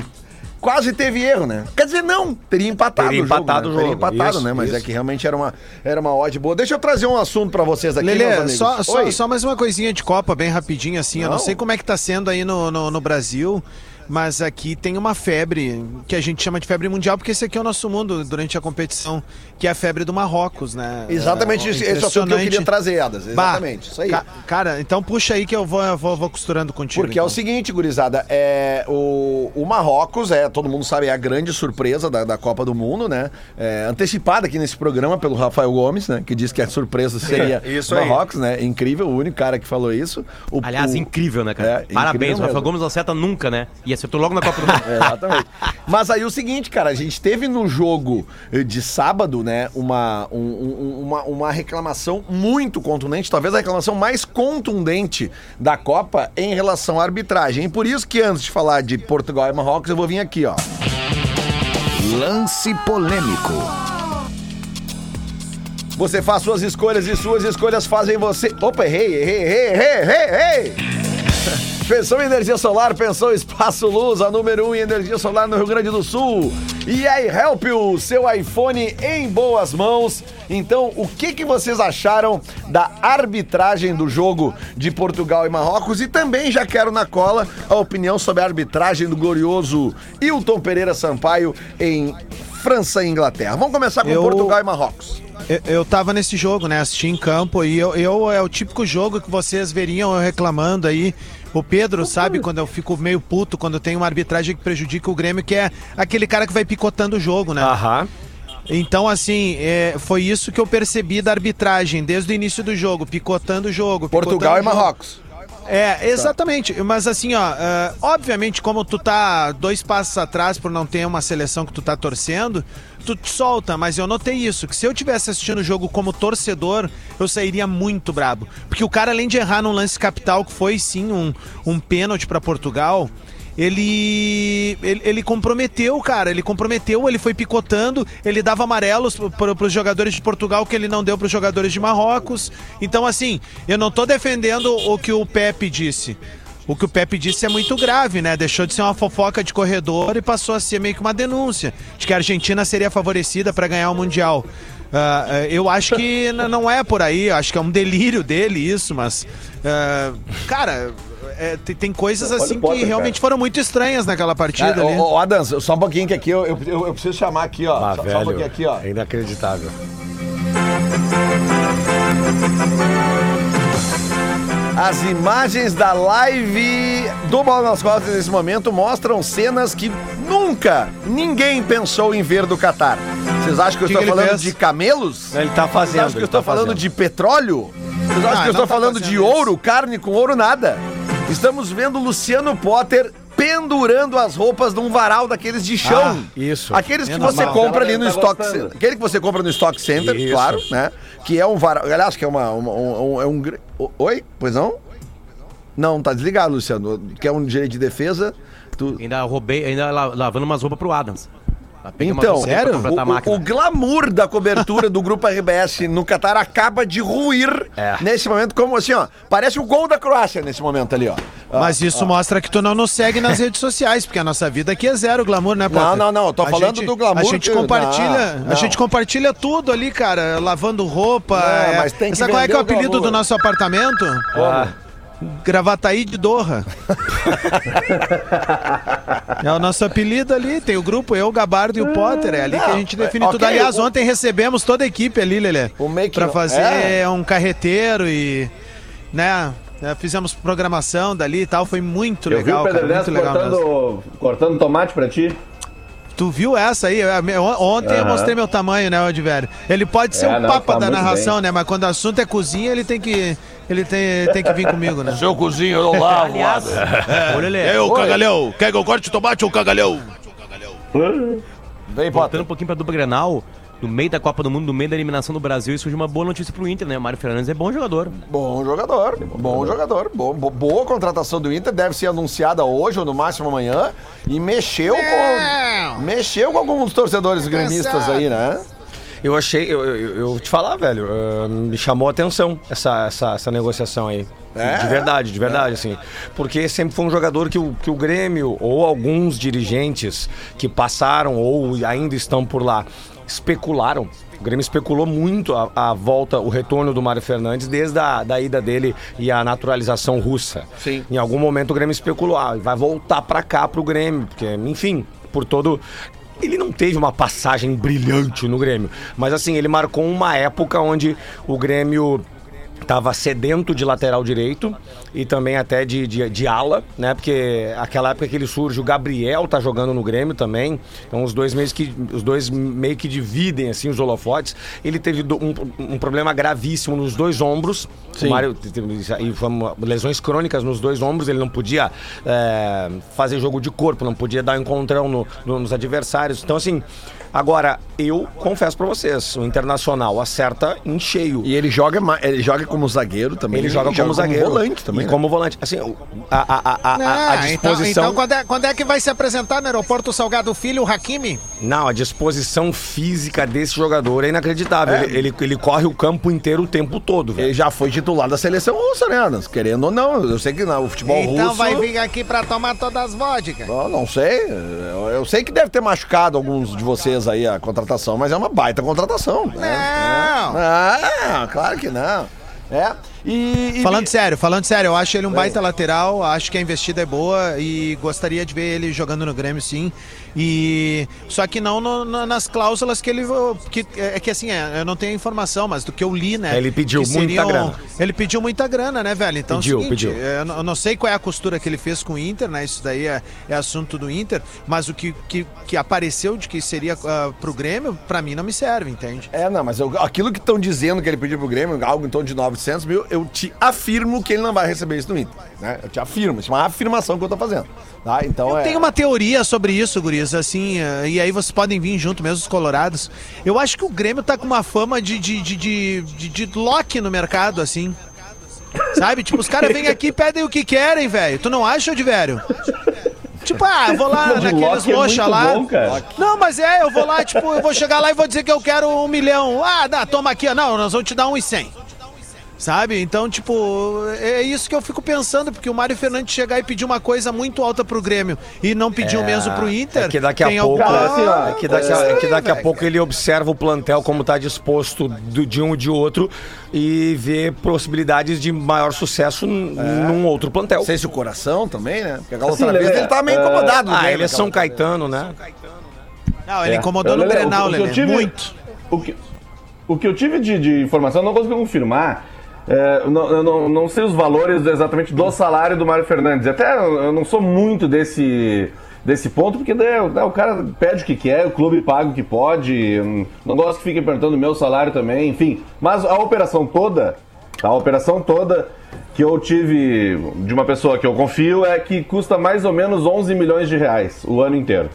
Quase teve erro, né? Quer dizer, não, teria empatado Teria o jogo. empatado né? o Teria jogo, empatado, isso, né? Mas isso. é que realmente era uma, era uma odd boa. Deixa eu trazer um assunto pra vocês aqui, Lelê, só, só, só mais uma coisinha de Copa, bem rapidinho, assim. Eu Não. não sei como é que tá sendo aí no, no, no Brasil, mas aqui tem uma febre que a gente chama de febre mundial, porque esse aqui é o nosso mundo durante a competição, que é a febre do Marrocos, né? Exatamente É, esse esse assunto que eu queria trazer, Adas. Bah, Exatamente, isso aí. ca- cara, então puxa aí que eu vou, eu vou, vou costurando contigo. Porque é o então. seguinte, gurizada, é, o, o Marrocos, é, todo mundo sabe, é a grande surpresa da, da Copa do Mundo, né? É, antecipada aqui nesse programa pelo Rafael Gomes, né? Que disse que a surpresa seria Isso o aí. Marrocos, né? Incrível, o único cara que falou isso. O- Aliás, o- incrível, né, cara? É, Parabéns, o Rafael. Gomes não acerta nunca, né? E acertou logo na Copa do Mundo. É, Exatamente. Mas aí o seguinte, cara, a gente teve no jogo de sábado, né, uma, um- um- uma, uma reclamação muito contundente, talvez a reclamação mais contundente da Copa em relação à arbitragem. E por isso que antes de falar de Portugal e Marrocos, eu vou vir aqui, ó. Lance polêmico. Você faz suas escolhas e suas escolhas fazem você. Opa, errei, errei, errei, errei, errei, errei! Pensou em energia solar, pensou Espaço Luz, a número 1 um em energia solar no Rio Grande do Sul. E aí, Help You, seu iPhone em boas mãos. Então, o que, que vocês acharam da arbitragem do jogo de Portugal e Marrocos? E também já quero na cola a opinião sobre a arbitragem do glorioso Hilton Pereira Sampaio em França e Inglaterra. Vamos começar com Eu- Portugal e Marrocos. Eu, eu tava nesse jogo, né? Assisti em campo e eu, eu é o típico jogo que vocês veriam eu reclamando aí. O Pedro sabe quando eu fico meio puto quando tem uma arbitragem que prejudica o Grêmio, que é aquele cara que vai picotando o jogo, né? Aham. Então, assim, é, foi isso que eu percebi da arbitragem desde o início do jogo, picotando o jogo. Portugal e. Marrocos. É, exatamente. Mas assim, ó, é, obviamente, como tu tá dois passos atrás por não ter uma seleção que tu tá torcendo, tu te solta, mas eu notei isso, que se eu tivesse assistindo o jogo como torcedor, eu sairia muito brabo. Porque o cara, além de errar num lance capital, que foi sim um, um pênalti pra Portugal. Ele, ele ele comprometeu, cara. Ele comprometeu, ele foi picotando, ele dava amarelos para os jogadores de Portugal que ele não deu para os jogadores de Marrocos. Então, assim, eu não tô defendendo o que o Pepe disse. O que o Pepe disse é muito grave, né? Deixou de ser uma fofoca de corredor e passou a ser meio que uma denúncia de que a Argentina seria favorecida para ganhar o Mundial. Ah, eu acho que não é por aí, acho que é um delírio dele isso, mas. ah, cara, é, tem, tem coisas assim Potter, que realmente cara. foram muito estranhas naquela partida Cara, ali. ô, ô, Adams, só um pouquinho que aqui eu, eu, eu- eu preciso chamar aqui, ó. Ah, só, só um velho, pouquinho aqui, ó. é inacreditável. As imagens da live do Bola nas Costas nesse momento mostram cenas que nunca ninguém pensou em ver do Catar. Vocês acham que eu estou falando fez? de camelos? Ele tá Vocês fazendo. acham que eu estou tá falando fazendo. de petróleo? Vocês acham Ah, que eu estou tá falando de ouro, carne com ouro nada? Estamos vendo Luciano Potter pendurando as roupas num varal daqueles de chão. Ah, isso. Aqueles que Menos você mal. compra ali no Tá Stock gostando. Center. Aquele que você compra no Stock Center, Isso. claro, né? Que é um varal. Aliás, que é uma. uma- um, um- é um O- Oi? Pois não? Não, tá desligado, Luciano. Que é um direito de defesa. Tu... Ainda roubei, ainda la- lavando umas roupas pro Adams. Umas Então, sério? o, o, glamour da cobertura do Grupo RBS no Catar acaba de ruir É. nesse momento, como assim, ó. Parece o gol da Croácia nesse momento ali, ó. Ó, Mas isso mostra que tu não nos segue nas redes sociais, porque a nossa vida aqui é zero glamour, né, Potter? Não, não, não, eu tô A falando gente- do glamour A gente que- compartilha, não, a gente compartilha tudo ali, cara, lavando roupa. Não, é- mas tem que Sabe qual é, que é o apelido glamour. do nosso apartamento? Ah, Gravataí de Dorra. é o nosso apelido ali, tem o grupo, eu, o Gabardo e o Potter, é ali que a gente define ok, tudo. Aliás, o- ontem recebemos toda a equipe ali, Lelê, pra fazer é. um carreteiro e, né, é, fizemos programação dali e tal, foi muito Eu vi legal, o cara, muito legal cortando, cortando tomate pra ti. Tu viu essa aí? É, Ontem eu Aham. mostrei meu tamanho, né, Odivério? Ele pode ser É, o não, papa tá da narração, bem. né? Mas quando o assunto é cozinha, ele tem que, ele tem, tem que vir comigo, né? Seu cozinho, eu lavo. Aliás, ô Lelê, ô, cagalhão, quer que eu corte tomate ou cagalhão? Vem, voltando um pouquinho pra dupla Grenal, no meio da Copa do Mundo, no meio da eliminação do Brasil, e surgiu uma boa notícia pro Inter, né? O Mário Fernandes é bom jogador. Bom jogador, bom jogador. Bo- bo- boa contratação do Inter, deve ser anunciada hoje ou no máximo amanhã. E mexeu com. Mexeu com alguns torcedores gremistas aí, né? Eu achei, eu, eu, eu vou te falar, velho, ah, me chamou a atenção essa, essa, essa negociação aí. É? De verdade, de verdade, assim. Porque sempre foi um jogador que o, que o Grêmio, ou alguns dirigentes que passaram ou ainda estão por lá, especularam. O Grêmio especulou muito a, a volta, o retorno do Mário Fernandes desde a da ida dele e a naturalização russa. Sim. Em algum momento o Grêmio especulou, ah, vai voltar pra cá pro Grêmio, porque, enfim, por todo. Ele não teve uma passagem brilhante no Grêmio, mas assim, ele marcou uma época onde o Grêmio tava sedento de lateral direito e também até de, de, de ala, né? Porque aquela época que ele surge, o Gabriel tá jogando no Grêmio também. Então os dois meio que, os dois meio que dividem assim os holofotes. Ele teve um, um problema gravíssimo nos dois ombros. O Mário e foi uma- lesões crônicas nos dois ombros. Ele não podia é, fazer jogo de corpo, não podia dar encontrão no- no- nos adversários. Então assim, agora eu confesso pra vocês, o Internacional acerta em cheio. E ele joga, ele joga como zagueiro também. Ele joga como zagueiro. volante também. E né? como volante. Assim, a, a, a, a, a Ah, então, disposição. então quando, é, quando é que vai se apresentar no aeroporto Salgado Filho, o Hakimi? Não, a disposição física desse jogador é inacreditável. Ele, ele, ele corre o campo inteiro o tempo todo, velho. Ele já foi titular da seleção russa, né, Adams? Querendo ou não. Eu sei que não, o futebol então russo. vai vir aqui pra tomar todas as vodkas. Eu não sei. Eu, eu sei que deve ter machucado alguns de vocês aí a contratação, mas é uma baita contratação. né? Não. É. Não, claro que não. É. E. e- Falando sério, falando sério, eu acho ele um baita lateral, acho que a investida é boa e gostaria de ver ele jogando no Grêmio, sim. E só que não no- no- nas cláusulas que ele que é que assim, é, eu não tenho a informação, mas do que eu li, né? Ele pediu muita grana. Ele pediu muita grana, né, velho? Então, é Pediu, seguinte, pediu. Eu, não- eu não sei qual é a costura que ele fez com o Inter, né? Isso daí é, é assunto do Inter, mas o que, que, que apareceu de que seria ah, pro Grêmio, pra mim não me serve, entende? É, não, mas eu- aquilo que estão dizendo que ele pediu pro Grêmio, algo em torno de 900 mil, eu te afirmo que ele não vai receber isso no Inter. Né? Eu te afirmo, isso é uma afirmação que eu tô fazendo. Tá? Então Eu é. tenho uma teoria sobre isso, Gurias, assim, eh, e aí vocês podem vir junto mesmo, os colorados. Eu acho que o Grêmio tá com uma fama de, de, de, de, de, de lock no mercado, assim. Sabe? Tipo, os caras vêm aqui e pedem o que querem, velho. Tu não acha, velho? Tipo, ah, eu vou lá naqueles é roxa muito lá. bom. Não, mas é, eu vou lá, tipo, eu vou chegar lá e vou dizer que eu quero um milhão. Ah, dá, toma aqui, ó. Não, nós vamos te dar um e cem. Sabe? Então, tipo, é isso que eu fico pensando, porque o Mário Fernandes chegar e pedir uma coisa muito alta pro Grêmio e não pedir o mesmo pro Inter. É que daqui a pouco, alguma- assim, é que daqui, a, é que daqui a pouco ele observa o plantel como está disposto do- de um e de outro e vê possibilidades de maior sucesso num outro plantel. Não sei se o coração também, né? Porque aquela Assim, outra vez ele tá meio é, incomodado. Ah, ele é São naquela- Caetano, né? Não, ele É. incomodou Eu, no Grenal, Lelê. eu tive- Muito. O que, o que eu tive de, de informação, eu não consegui confirmar. É, não, não, não sei os valores exatamente do salário do Mário Fernandes. Até eu não sou muito desse, desse ponto, porque né, o- cara pede o que quer, o clube paga o que pode. Não gosto que fiquem perguntando o meu salário também, enfim. Mas a operação toda, a operação toda que eu tive de uma pessoa que eu confio é que custa mais ou menos 11 milhões de reais o ano inteiro.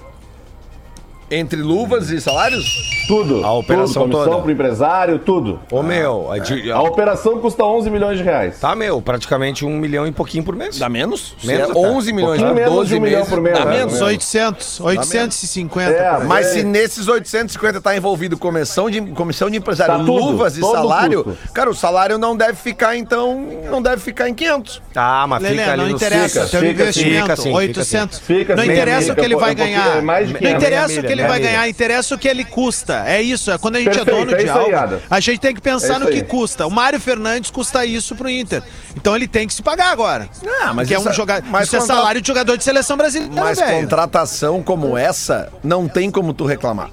Entre luvas e salários? Tudo. A operação tudo, comissão toda. pro empresário, tudo. Ô, meu, a de- A operação custa 11 milhões de reais. tá, meu, praticamente um milhão e pouquinho por mês. Dá menos? Menos, é cara. 11 milhões, Pouquinho né? menos 12 de um milhão meses, por mês, dá né? menos. Menos. 800, 850. É, por aí. Mas se nesses 850 tá envolvido comissão de, comissão de empresário, Tá tudo, luvas e todo salário, custo. cara, o salário não deve ficar, então, não deve ficar em 500. Tá, mas Lelê, fica ali não no interessa, fica, teu fica, investimento, fica, sim, fica, 800. sim. Fica, não interessa o que ele vai um pouquinho- ganhar. é mais de não 500. interessa o que ele milha, vai ganhar, interessa o que ele custa. É isso, é quando a gente Perfeito, é dono é de aí, algo, Adam. a gente tem que pensar É no que aí. custa. O Mário Fernandes custa isso pro Inter. Então ele tem que se pagar agora. Ah, mas Porque é isso um é- jogador, mas isso é contra- salário de jogador de seleção brasileira, Mas velho. contratação como essa, não tem como tu reclamar.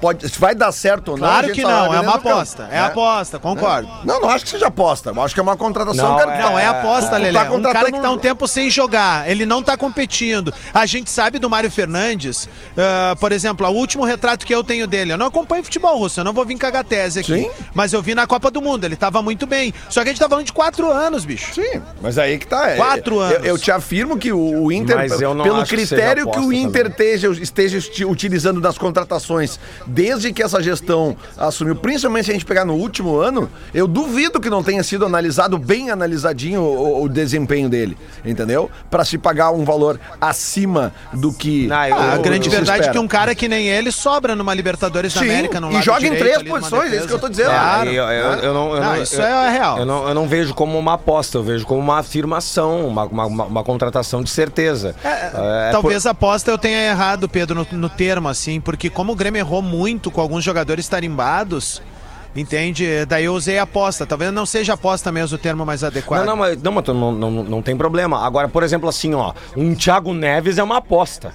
Pode, se vai dar certo ou não. Claro que não, é uma aposta. É né? aposta, concordo. Não, não acho que seja aposta. Eu acho que é uma contratação. Não, cara, é- Não, é aposta, Lelê. tá um cara que tá um tempo sem jogar, ele não tá competindo. A gente sabe do Mário Fernandes, ah, por exemplo, o último retrato que eu tenho dele, eu não acompanho futebol russo, eu não vou vir cagar tese aqui. Sim. Mas eu vi na Copa do Mundo, ele tava muito bem. Só que a gente tá falando de quatro anos, bicho. Sim, mas aí que tá. é- Quatro eu- anos. Eu, te afirmo que o, o Inter, Mas eu não pelo que critério que, aposta o Inter esteja, esteja uti- utilizando nas contratações, desde que essa gestão assumiu, principalmente se a gente pegar no último ano, eu duvido que não tenha sido analisado, bem analisadinho o, o desempenho dele, entendeu? Pra se pagar um valor acima do que. Não, eu- Ah, a eu- grande verdade é que um cara que nem ele sobra numa Libertadores da Sim, América, no e joga em três posições, é isso que eu tô dizendo. Claro. eu, eu- não, Não, não- isso é real. Eu não, eu não vejo como uma aposta, eu vejo como uma afirmação, uma, uma, uma- uma contratação de certeza. É, Talvez a aposta eu tenha errado, Pedro, no, no termo, assim, porque como o Grêmio errou muito com alguns jogadores tarimbados, entende? Daí eu usei aposta. Talvez não seja aposta mesmo o termo mais adequado. Não, não, mas, não, não, não, não tem problema. Agora, por exemplo, assim, ó, um Thiago Neves é uma aposta.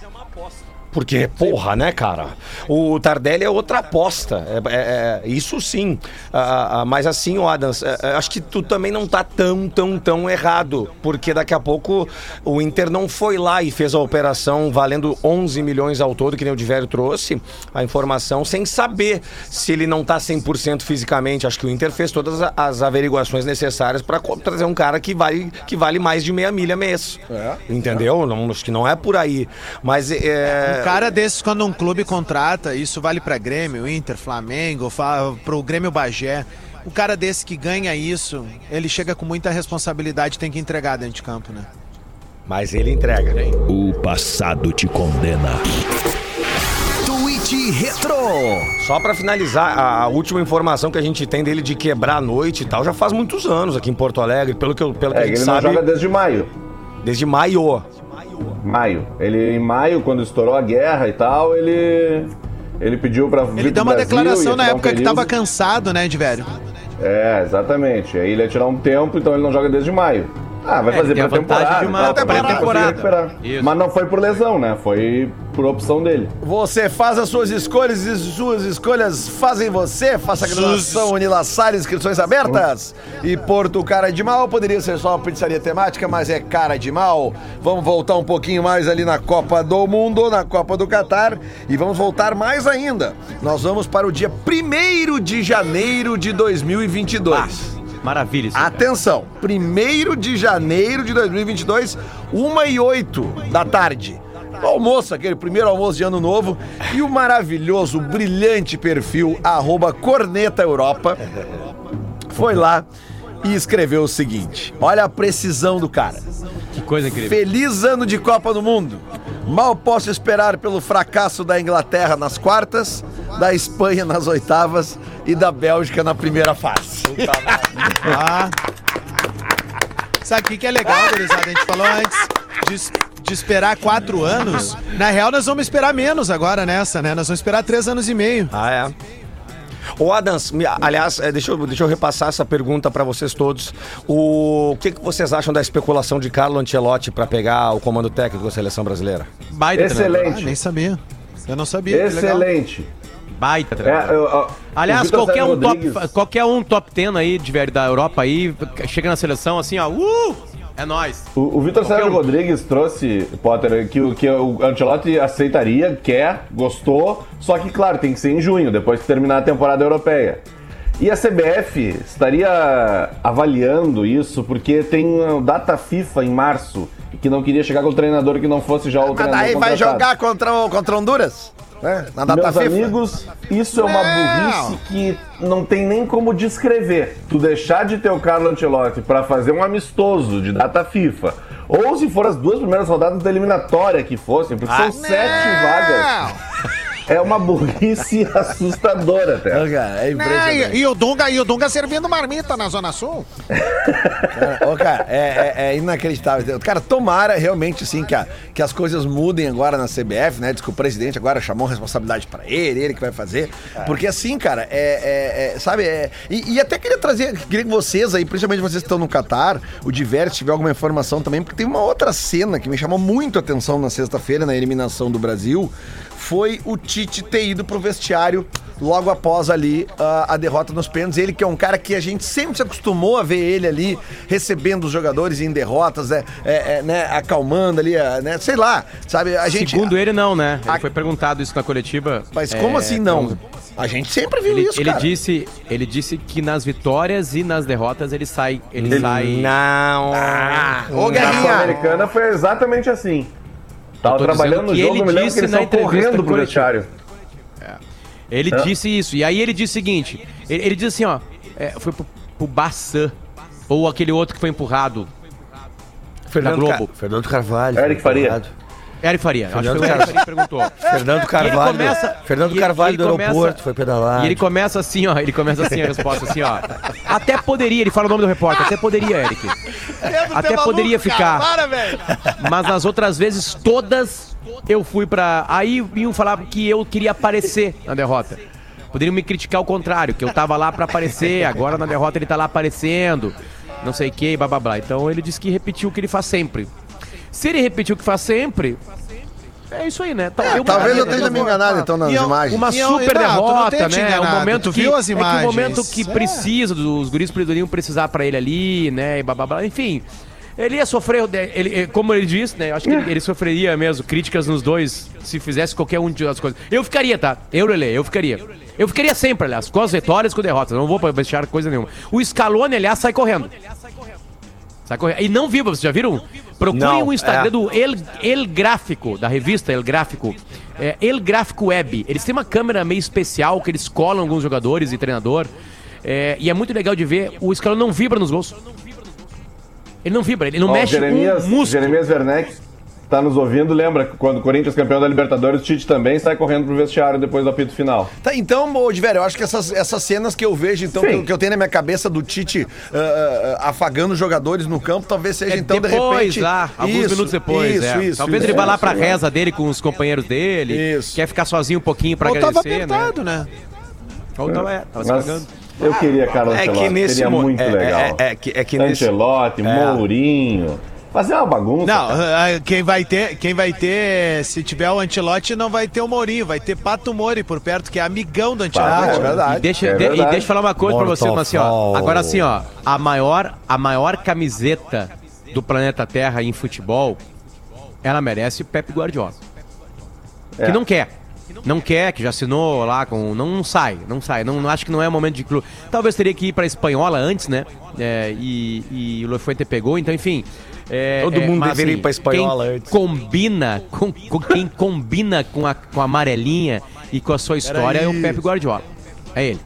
Porque, porra, né, cara? O Tardelli é outra aposta. É, é- é- isso sim. Ah, ah, mas assim, ó, Adams, é, é, acho que tu também não tá tão, tão, tão errado. Porque daqui a pouco o Inter não foi lá e fez a operação valendo 11 milhões ao todo, que nem o Diverio trouxe a informação, sem saber se ele não tá 100% fisicamente. Acho que o Inter fez todas as averiguações necessárias para trazer um cara que vale, que vale mais de meia milha mês. Entendeu? Não, acho que não é por aí. Mas é. Cara desses, quando um clube contrata, isso vale pra Grêmio, Inter, Flamengo, fa- pro Grêmio Bagé. O cara desse que ganha isso, ele chega com muita responsabilidade, tem que entregar dentro de campo, né? Mas ele entrega. O passado te condena. Tweet Retro. Só pra finalizar, a, a última informação que a gente tem dele de quebrar a noite e tal, já faz muitos anos aqui em Porto Alegre, pelo que, eu- pelo que É, a que gente ele não sabe, joga desde maio. desde maio. Maio. Ele, em maio, quando estourou a guerra e tal, ele. Ele pediu pra Ele deu uma Brasil, declaração na um época que tava cansado, né, de velho? É, exatamente. Aí ele ia tirar um tempo, então ele não joga desde maio. Ah, vai É, fazer tem a vantagem pré-temporada. de uma pra pré-temporada. Mas não foi por lesão, né? Foi por opção dele. Você faz as suas escolhas e suas escolhas fazem você. Faça a graduação Unilassar, inscrições abertas. E Porto Cara de Mal poderia ser só uma pizzaria temática, mas é cara de mal. Vamos voltar um pouquinho mais ali na Copa do Mundo, na Copa do Catar. E vamos voltar mais ainda. Nós vamos para o dia 1 de janeiro de 2022. Maravilha isso. Atenção, 1 de janeiro de 2022, 1 e 8 da tarde. O almoço, aquele primeiro almoço de ano novo, e o maravilhoso, brilhante perfil, arroba Corneta Europa, foi lá e escreveu o seguinte: olha a precisão do cara. Que coisa incrível. Feliz ano de Copa do Mundo. Mal posso esperar pelo fracasso da Inglaterra nas quartas, da Espanha nas oitavas e da Bélgica na primeira fase. Ah. Sabe o que, que é legal, gurizada? A gente falou antes de, de esperar quatro anos. Na real, nós vamos esperar menos agora nessa, né? Nós vamos esperar três anos e meio. Ah, é. Ô Adams, aliás, eh, deixa eu, deixa eu repassar essa pergunta pra vocês todos. O, que, que vocês acham da especulação de Carlo Ancelotti pra pegar o comando técnico da seleção brasileira? Baita treinador. Ah, Excelente. nem sabia. Eu não sabia. Excelente. Baita É, eu- eu- o Aliás, qualquer um, top, qualquer um top 10 aí de, ver- da Europa aí, chega na seleção assim, ó, uh, é nóis. O, o Vitor Qualquer Sérgio um. Rodrigues trouxe, Potter, que, o- que o Ancelotti aceitaria, quer, gostou, só que, claro, tem que ser em junho, depois que terminar a temporada europeia. E a CBF estaria avaliando isso porque tem uma data FIFA em março e que não queria chegar com o treinador que não fosse já o Mas treinador daí vai contratado. jogar contra, o- contra Honduras? Né? Na data Meus FIFA? amigos, isso é uma burrice que não tem nem como descrever. Tu deixar de ter o Carlo Ancelotti pra fazer um amistoso de data FIFA, ou se for as duas primeiras rodadas da eliminatória que fossem, porque são sete vagas. É uma burrice assustadora, até. Ô, cara, é impressionante. e, e o Dunga, e o Dunga servindo marmita na Zona Sul. Cara, ô, cara, é, é- é inacreditável. Cara, tomara realmente, assim, que, a- que as coisas mudem agora na CBF, né? Diz que o presidente agora chamou responsabilidade pra ele, ele que vai fazer. Porque assim, cara, é. é- é, sabe, é, e, e até queria trazer, queria que vocês aí, principalmente vocês que estão no Catar, o Diverte, se tiver alguma informação também, porque tem uma outra cena que me chamou muito a atenção na sexta-feira, na eliminação do Brasil. Foi o Tite ter ido pro vestiário logo após ali a, a derrota nos pênaltis. Ele que é um cara que a gente sempre se acostumou a ver ele ali recebendo os jogadores em derrotas, é, é, é, né, acalmando ali, é, né, sei lá, sabe? A gente, Segundo ele, não, né? Ele A- foi perguntado isso na coletiva. Mas como é, assim não? A gente sempre viu Ele, isso, ele cara. disse, ele disse que nas vitórias e nas derrotas ele sai, ele, sai. Não. Ô, Na Guerrinha! Sul-Americana foi exatamente assim. Tava trabalhando no que jogo, ele eu me lembro que disse eles na correndo pro vestiário. Ele Hã? disse isso. E aí ele disse o seguinte: ele, ele disse assim, ó, é, foi pro, pro Bassan. Ou aquele outro que foi empurrado. Fernando, Globo. Ca- Fernando Carvalho. Eric Faria. Eric Faria. Acho que Fernando foi o Eric Faria que perguntou. Fernando Carvalho. começa- Fernando e- Carvalho ele do começa- aeroporto, foi pedalar. E ele começa assim, ó. Ele começa assim a resposta, assim, ó. Até poderia, ele fala o nome do repórter, até poderia, Eric. Até poderia ficar. Para. Mas nas outras vezes, todas, eu fui pra. Aí iam falar que eu queria aparecer na derrota. Poderiam me criticar o contrário, que eu tava lá pra aparecer, agora na derrota ele tá lá aparecendo, não sei o que, blá blá blá. Então ele disse que repetiu o que ele faz sempre. Se ele repetiu o que faz sempre, é isso aí, né? Tal- É, talvez eu esteja me enganado então nas E eu- imagens. Uma E eu- super não, não derrota, né? É um enganado, momento que, viu as é que o imagens. momento que É. precisa, os guris poderiam precisar pra ele ali, né? E blá, blá, blá. Enfim, ele ia sofrer, ele, ele- como ele disse, né? eu Acho que ele, ele sofreria mesmo críticas nos dois se fizesse qualquer um das coisas. Eu ficaria, tá? Eu, Lele, eu ficaria. Eu ficaria sempre, aliás, com as vitórias e com derrotas. Eu não vou pra deixar coisa nenhuma. O Scaloni, aliás, sai correndo. Sai correndo. E não viva, vocês já viram? Procurem Não, o Instagram é. do El, El Gráfico, da revista El Gráfico. É, El Gráfico Web. Eles têm uma câmera meio especial que eles colam alguns jogadores e treinador. É, e é muito legal de ver. O Scaloni não vibra nos gols. Ele não vibra, ele não Ó, mexe Jeremias, um músculo. Jeremias Werneck tá nos ouvindo, lembra que quando o Corinthians é campeão da Libertadores, o Tite também sai correndo pro vestiário depois do apito final. Tá, então, ô, Diver, eu acho que essas, essas cenas que eu vejo, então, que eu, que eu tenho na minha cabeça do Tite ah, afagando os jogadores no campo, talvez seja, É então, de depois, repente. lá, alguns Isso, minutos depois. Isso, é. isso. Talvez isso. ele vá lá pra isso. reza dele com os companheiros dele. Isso. Quer ficar sozinho um pouquinho pra Ou tava agradecer, né? apertado, né? Ou tava, é, tava se Mas cagando. eu queria Carlos É que Ancelotti, nesse seria muito é- legal. é- é que- é que nesse- Ancelotti, Mourinho, fazer uma bagunça. Não, cara. ah, quem vai ter, quem vai ter, se tiver o Antilote, não vai ter o Mourinho, vai ter Pato Mori por perto, que é amigão do Ah, Antilote. é verdade. E deixa, É de- e verdade. deixa eu falar uma coisa pra vocês, assim, ó. Mortal Agora assim, ó. A maior, a maior camiseta do planeta Terra em futebol, ela merece Pepe Guardiola. É. Que não quer. Não quer, que já assinou lá com. Não, não sai, não sai. Não, não- acho que não é momento de clube. Talvez teria que ir pra espanhola antes, né? É, e, e o Lofuente pegou, então, enfim. É, Todo é, mundo mas, deveria ir pra espanhola quem antes. Combina, com, com- quem combina com a, com a amarelinha e com a sua história é o Pepe Guardiola. É ele.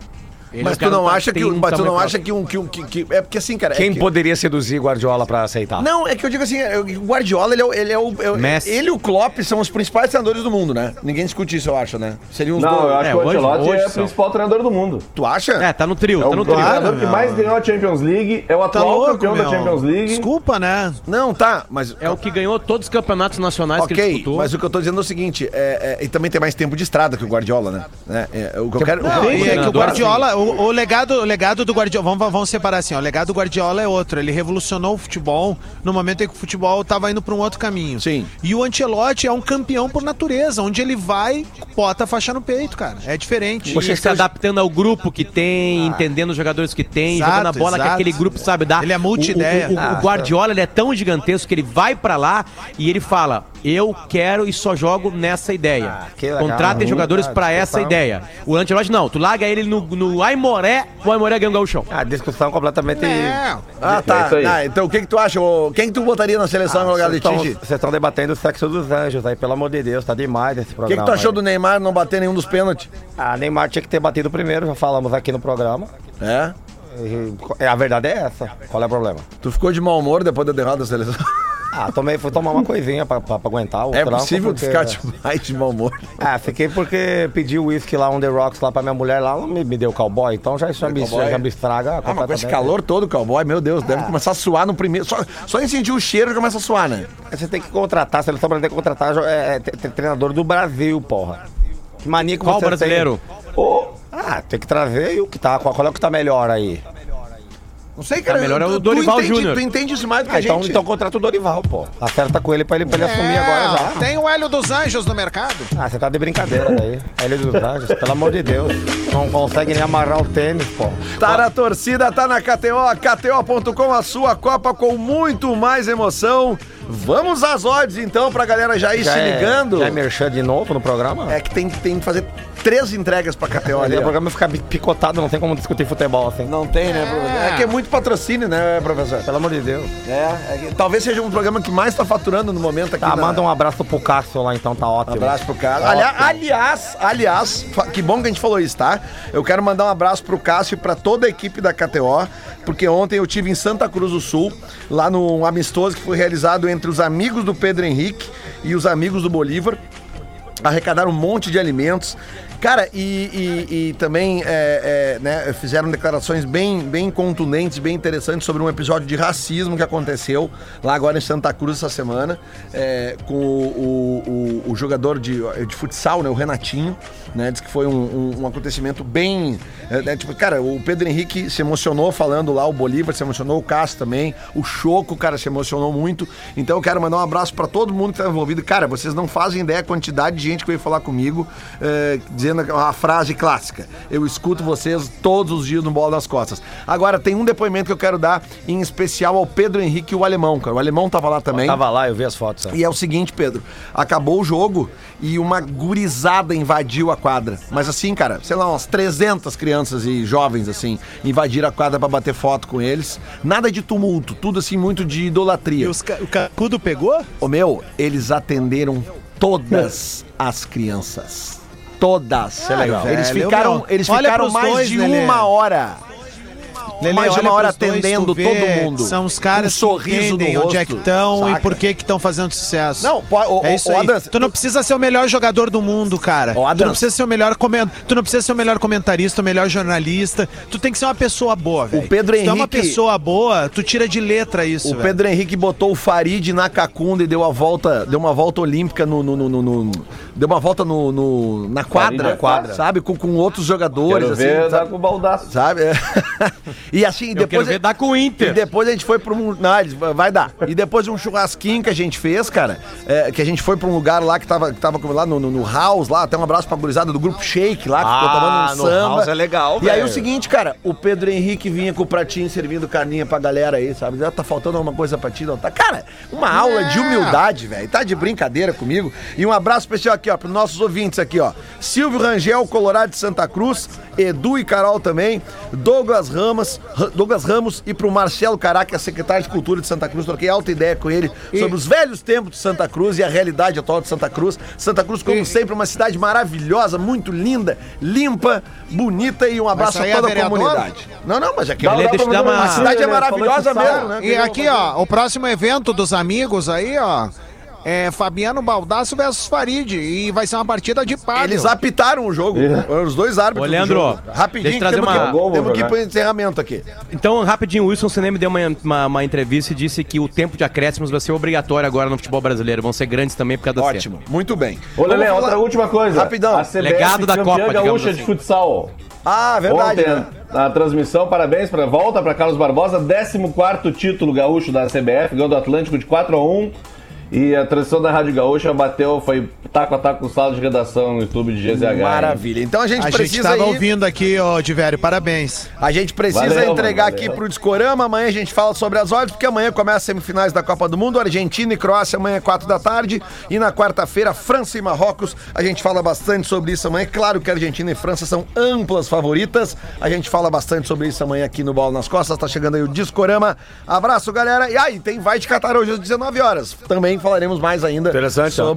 Ele Mas é o tu não acha que, um mas tu não acha que um que, um- que, que- é porque assim, cara, é Quem que- poderia seduzir Guardiola pra aceitar? Não, é que eu digo assim, é, o Guardiola, ele é, o- ele é o. é o- Messi. Ele e o Klopp são os principais treinadores do mundo, né? Ninguém discute isso, eu acho, né? Seriam os Não, eu acho É, que o hoje- Ancelotti hoje é o principal treinador do mundo. Tu acha? É, tá no trio, É tá o, no o trio. treinador que mais ganhou a Champions League, é o Tá atual louco, campeão da meu. Champions League. Desculpa, né? Não, tá, mas. É o que ganhou todos os campeonatos nacionais que ele Ok, disputou. mas o que eu tô dizendo é o seguinte, é, é, e também tem mais tempo de estrada que o Guardiola, né? É, é, o que eu quero. Não, o que eu- é que o Guardiola, o, o legado, o legado do Guardiola, vamos, vamos separar assim, ó, o legado do Guardiola é outro, ele revolucionou o futebol no momento em que o futebol tava indo pra um outro caminho. Sim. E o Ancelotti é um campeão por natureza, onde ele vai, bota a faixa no peito, cara. É diferente. Você se adaptando ao grupo que tem, entendendo os jogadores que tem, Exato, jogando a bola que exato. aquele grupo sabe dar. Ele é multi-ideia. O, o- o- Ah, o Guardiola ele é tão gigantesco que ele vai pra lá e ele fala: Eu quero e só jogo nessa ideia. Ah, legal. Contratem jogadores ah, pra essa ideia. O Ancelotti não, tu larga ele no, no Aimoré, o Aimoré ganha o chão. A discussão completamente. É, Ah, É tá. aí. Ah, então o que que tu acha? Quem que tu botaria na seleção no lugar de Tite? Vocês estão debatendo o sexo dos anjos aí, pelo amor de Deus, tá demais esse O que programa. que tu achou aí. do Neymar não bater nenhum dos pênaltis? Ah, Neymar tinha que ter batido primeiro, já falamos aqui no programa. É? E a verdade é essa. Qual é o problema? Tu ficou de mau humor depois da derrota da seleção? Ah, tomei, fui tomar uma coisinha pra, pra, pra aguentar o É tranco, possível porque- ficar demais de mau humor? Ah, fiquei porque pedi o uísque lá, um The Rocks lá pra minha mulher lá, ela me, me deu cowboy, então já, já, me, cowboy? já me estraga Ah, mas com esse calor todo, cowboy, meu Deus, deve começar a suar no primeiro. Só, só em sentir o cheiro já começa a suar, né? Você tem que contratar, a seleção brasileira tem que contratar é, é, tre- tre- treinador do Brasil, porra. Que mania que Qual você brasileiro? Tem? Ô, ah, tem que trazer e o que tá, qual, qual é o que tá melhor aí? Não sei, cara. Tá melhor é o Dorival Júnior. Tu entende isso mais do que Ah, a então, gente. então contrata o Dorival, pô. Acerta com ele pra ele, pra ele assumir agora já. Tem o Hélio dos Anjos no mercado. Ah, você tá de brincadeira aí. Ele dos Anjos, pelo amor de Deus. Não consegue nem amarrar o tênis, pô. Tá na torcida, tá na KTO, KTO.com, a sua Copa com muito mais emoção. Vamos às odds então pra galera já ir se é- ligando. Já é merchan de novo no programa? É que tem, tem que fazer três entregas pra KTO ali. O programa fica picotado, não tem como discutir futebol assim. Não tem, né, professor? É que é muito patrocínio, né, professor? Pelo amor de Deus. É, é que talvez seja um programa que mais tá faturando no momento aqui. Tá, na- manda um abraço pro Cássio lá então, tá ótimo. abraço pro Cássio. Aliás, aliás, aliás, fa- que bom que a gente falou isso, tá? Eu quero mandar um abraço pro Cássio e pra toda a equipe da KTO, porque ontem eu tive em Santa Cruz do Sul, lá num amistoso que foi realizado entre os amigos do Pedro Henrique e os amigos do Bolívar. Arrecadaram um monte de alimentos. Cara, e, e- e também é, é, né, fizeram declarações bem, bem contundentes, bem interessantes sobre um episódio de racismo que aconteceu lá agora em Santa Cruz essa semana, é, com o, o- o- jogador de, de futsal, né, o Renatinho, né, diz que foi um, um- um acontecimento bem. é, né, tipo, cara, o Pedro Henrique se emocionou falando lá, o Bolívar se emocionou, o Cássio também, o Choco, cara, se emocionou muito. Então eu quero mandar um abraço pra todo mundo que tá envolvido. Cara, vocês não fazem ideia a quantidade de gente que veio falar comigo, é, dizendo a frase clássica: eu escuto vocês todos os dias no Bola nas Costas. Agora, tem um depoimento que eu quero dar, em especial ao Pedro Henrique e o Alemão, cara. O Alemão tava lá também. Tava lá, eu vi as fotos. é. E é o seguinte, Pedro, acabou o jogo e uma gurizada invadiu a quadra. Mas assim, cara, sei lá, umas 300 crianças e jovens, assim, invadiram a quadra pra bater foto com eles. Nada de tumulto, tudo assim, muito de E idolatria. os, ca- o Cacudo pegou? Ô meu, eles atenderam todas as crianças. Todas. Isso é legal. Eles Velho, ficaram, eles ficaram mais dois, de Lelê. uma hora. Lelê, mais de uma hora dois, atendendo vê todo mundo. São os caras Um sorriso que no onde é que rosto, estão e por que que estão fazendo sucesso. Não, ô, é isso aí. Adams, tu não precisa ser o melhor jogador do mundo, cara. Ô, tu não precisa ser o melhor comen... tu não precisa ser o melhor comentarista, o melhor jornalista. Tu tem que ser uma pessoa boa, velho. Pedro Se tu é uma Henrique- pessoa boa, tu tira de letra isso, O velho. Pedro Henrique botou o Farid na cacunda e deu a volta, deu uma volta olímpica no, no- no- no- no- deu uma volta no, no- na quadra, quadra. sabe, com, com outros jogadores, Quero assim, ver dar sabe? com o baldaço. sabe? E assim, Eu depois quero ver dar com o e Inter. depois a gente foi um. Não, eles- vai dar. E depois de um churrasquinho que a gente fez, cara, é, que a gente foi pra um lugar lá que tava, que tava lá no, no, no House, lá, até um abraço pra gurizada do grupo Shake lá, que ficou Ah, tomando um no samba. House é legal, E aí velho. o seguinte, cara, o Pedro Henrique vinha com o pratinho servindo carninha pra galera aí, sabe? Já tá faltando alguma coisa pra ti, não tá? Cara, uma aula de humildade, velho. Tá de brincadeira comigo. E um abraço especial aqui, ó, pros nossos ouvintes aqui, ó. Silvio Rangel, Colorado de Santa Cruz, Edu e Carol também, Douglas Ramas, Douglas, Ra- Douglas Ramos e pro Marcelo Caraca, secretário de Cultura de Santa Cruz. Troquei alta ideia com ele sobre os velhos tempos de Santa Cruz e a realidade atual de Santa Cruz. Santa Cruz, como sempre, uma cidade maravilhosa, muito linda, limpa, bonita e um abraço a a toda a vereador? comunidade. Não, não, mas aqui dar fazer uma- a cidade é maravilhosa que mesmo, né? E aqui, ó, o próximo evento dos amigos aí, ó, é Fabiano Baldasso versus Farid. E vai ser uma partida de pádel. Eles apitaram o jogo. É. Os dois árbitros. Ô, do Leandro, jogo. rapidinho, deixa eu trazer temos uma- que, Gol, temos que ir pro encerramento aqui. Então, rapidinho, o Wilson Senem deu uma, uma, uma entrevista e disse que o tempo de acréscimos vai ser obrigatório agora no futebol brasileiro. Vão ser grandes também por causa da Ótimo, muito bem. Ô, Lelê, Vamos outra falar- última coisa. Rapidão. A CBF Legado da Copa, gaúcha assim. de futsal. Ah, verdade. Ontem, né? a transmissão, parabéns pra volta para Carlos Barbosa, 14 título gaúcho da CBF, ganhou do Atlântico de 4 a 1 E a transmissão da Rádio Gaúcha bateu, foi taco a taco com sala de redação no YouTube de GZH. Maravilha. Então a gente A gente precisa tava ir- ouvindo aqui, ó, Divério, parabéns. A gente precisa Valeu, entregar mano, aqui pro Discorama. Amanhã a gente fala sobre as odds, porque amanhã começa as semifinais da Copa do Mundo. Argentina e Croácia amanhã, 4 da tarde. E na quarta-feira, França e Marrocos. A gente fala bastante sobre isso amanhã. Claro que Argentina e França são amplas favoritas. A gente fala bastante sobre isso amanhã aqui no Bola nas Costas. Tá chegando aí o Discorama. Abraço, galera. E aí, tem Vai de Catar hoje às 19 horas. Também falaremos mais ainda Interessante, ó. sobre